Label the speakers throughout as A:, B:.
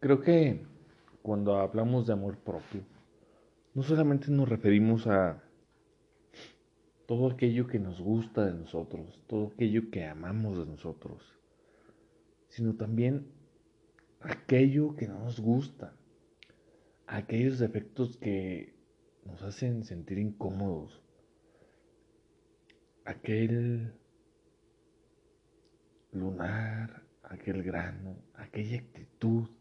A: Creo que cuando hablamos de amor propio, no solamente nos referimos a todo aquello que nos gusta de nosotros, todo aquello que amamos de nosotros, sino también aquello que no nos gusta, aquellos defectos que nos hacen sentir incómodos, aquel lunar, aquel grano, aquella actitud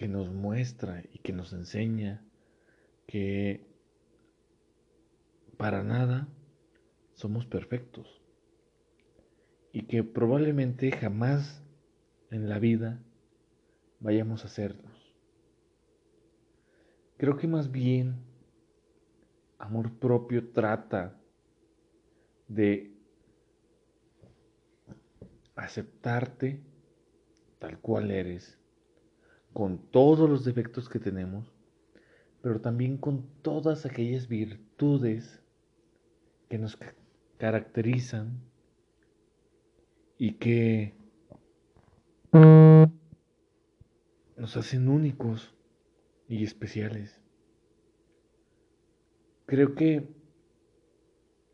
A: que nos muestra y que nos enseña que para nada somos perfectos y que probablemente jamás en la vida vayamos a serlos. Creo que más bien amor propio trata de aceptarte tal cual eres, con todos los defectos que tenemos, pero también con todas aquellas virtudes que nos caracterizan y que nos hacen únicos y especiales. Creo que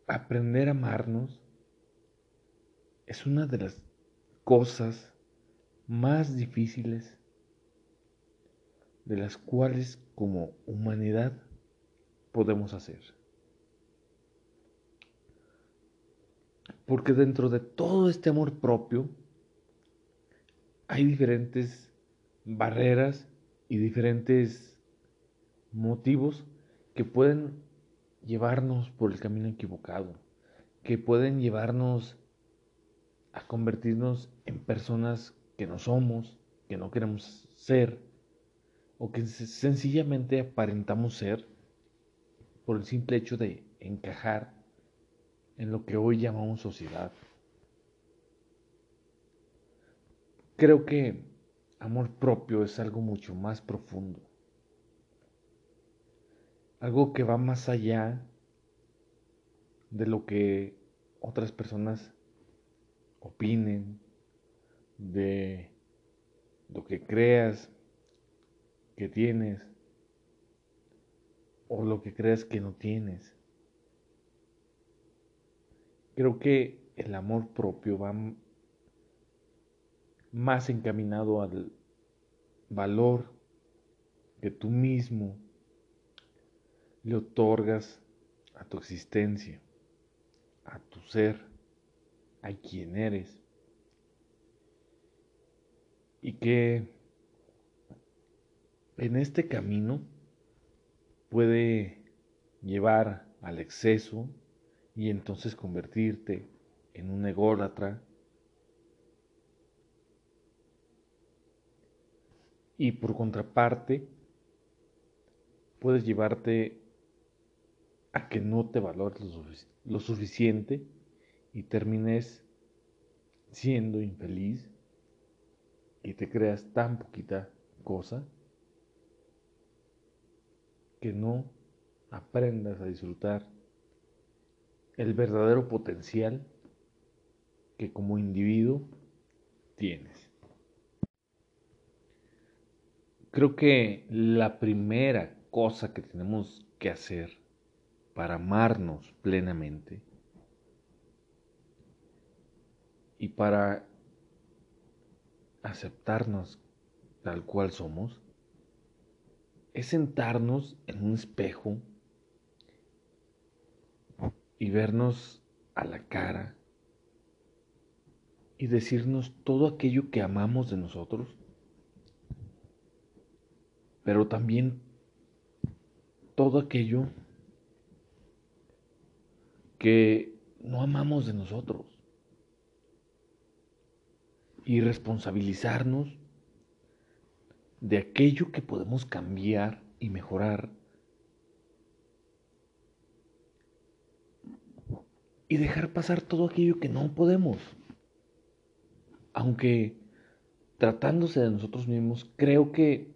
A: aprender a amarnos es una de las cosas más difíciles de las cuales como humanidad podemos hacer. Porque dentro de todo este amor propio hay diferentes barreras y diferentes motivos que pueden llevarnos por el camino equivocado, que pueden llevarnos a convertirnos en personas que no somos, que no queremos ser, o que sencillamente aparentamos ser por el simple hecho de encajar en lo que hoy llamamos sociedad. Creo que amor propio es algo mucho más profundo, algo que va más allá de lo que otras personas opinen, de lo que creas que tienes o lo que creas que no tienes. Creo que el amor propio va más encaminado al valor que tú mismo le otorgas a tu existencia, a tu ser a quién eres. Y que en este camino puede llevar al exceso y entonces convertirte en un ególatra. Y por contraparte, puedes llevarte a que no te valores lo, lo suficiente y termines siendo infeliz y te creas tan poquita cosa que no aprendas a disfrutar el verdadero potencial que como individuo tienes. Creo que la primera cosa que tenemos que hacer para amarnos plenamente y para aceptarnos tal cual somos, es sentarnos en un espejo y vernos a la cara y decirnos todo aquello que amamos de nosotros, pero también todo aquello que no amamos de nosotros y responsabilizarnos de aquello que podemos cambiar y mejorar y dejar pasar todo aquello que no podemos. Aunque tratándose de nosotros mismos, creo que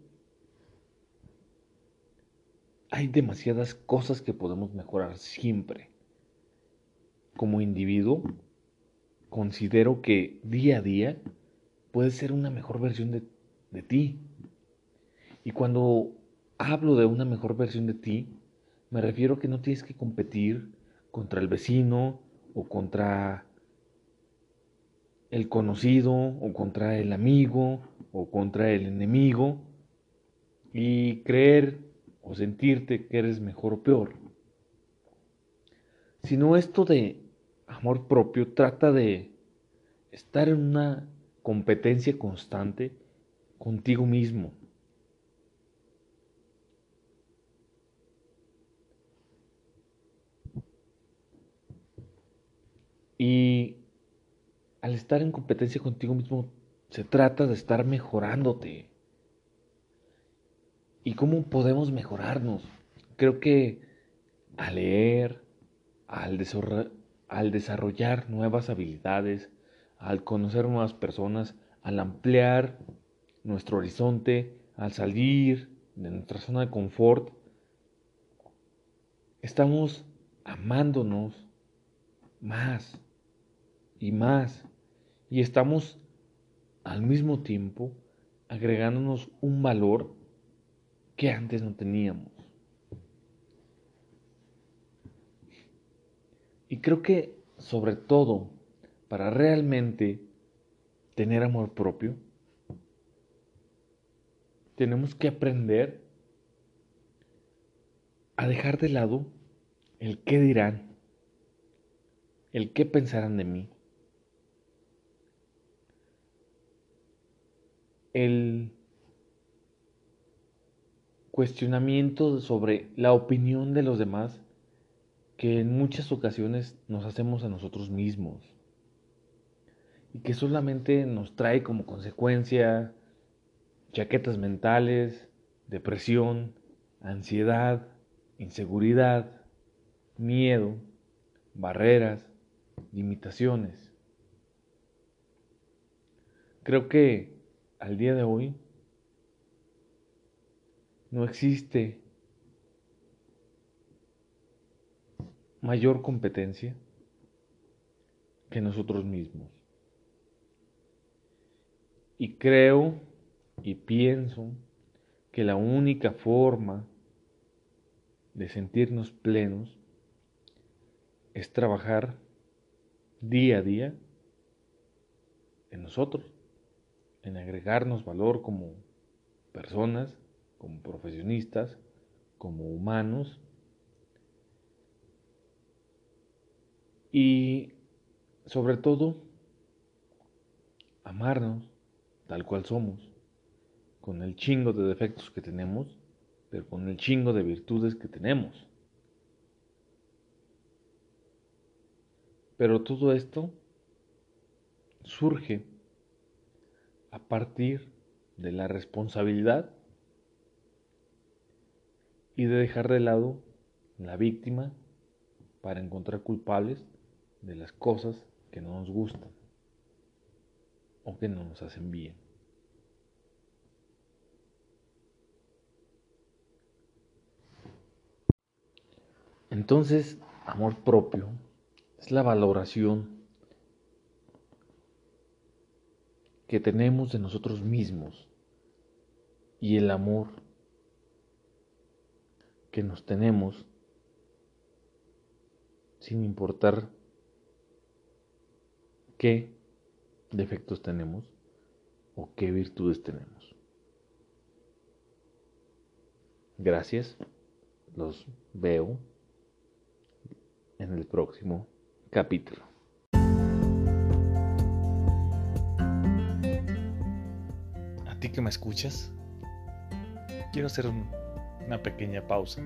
A: hay demasiadas cosas que podemos mejorar siempre. Como individuo, considero que día a día puedes ser una mejor versión de, de ti. Y cuando hablo de una mejor versión de ti, me refiero a que no tienes que competir contra el vecino o contra el conocido o contra el amigo o contra el enemigo y creer o sentirte que eres mejor o peor. Sino esto de amor propio trata de estar en una competencia constante contigo mismo. Y al estar en competencia contigo mismo, se trata de estar mejorándote. ¿Y cómo podemos mejorarnos? Creo que al leer, al, al desarrollar nuevas habilidades, al conocer nuevas personas, al ampliar nuestro horizonte, al salir de nuestra zona de confort, estamos amándonos más y más y estamos al mismo tiempo agregándonos un valor que antes no teníamos. Y creo que sobre todo para realmente tener amor propio, tenemos que aprender a dejar de lado el qué dirán, el qué pensarán de mí. El cuestionamiento sobre la opinión de los demás que en muchas ocasiones nos hacemos a nosotros mismos y que solamente nos trae como consecuencia chaquetas mentales, depresión, ansiedad, inseguridad, miedo, barreras, limitaciones. Creo que al día de hoy no existe mayor competencia que nosotros mismos. Y creo y pienso que la única forma de sentirnos plenos es trabajar día a día en nosotros en agregarnos valor como personas, como profesionistas, como humanos. Y sobre todo, amarnos tal cual somos, con el chingo de defectos que tenemos, pero con el chingo de virtudes que tenemos. Pero todo esto surge a partir de la responsabilidad y de dejar de lado la víctima para encontrar culpables de las cosas que no nos gustan o que no nos hacen bien. Entonces, amor propio es la valoración que tenemos de nosotros mismos y el amor que nos tenemos sin importar qué defectos tenemos o qué virtudes tenemos. Gracias, los veo en el próximo capítulo. Ti que me escuchas, quiero hacer una pequeña pausa.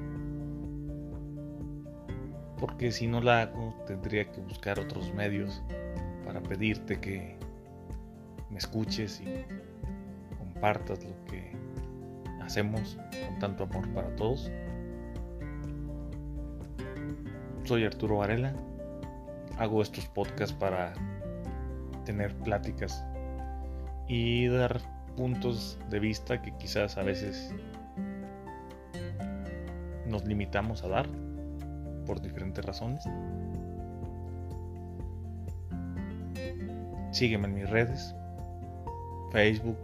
A: Porque si no la hago, tendría que buscar otros medios para pedirte que me escuches y compartas lo que hacemos con tanto amor para todos. Soy Arturo Varela. Hago estos podcasts para tener pláticas y dar puntos de vista que quizás a veces nos limitamos a dar por diferentes razones. Sígueme en mis redes, Facebook,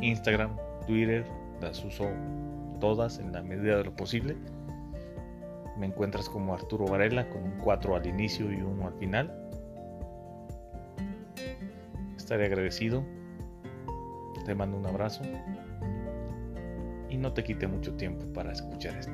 A: Instagram, Twitter, las uso todas en la medida de lo posible. Me encuentras como Arturo Varela con un 4 al inicio y 1 al final. Estaré agradecido. Te mando un abrazo. Y no te quite mucho tiempo para escuchar esto.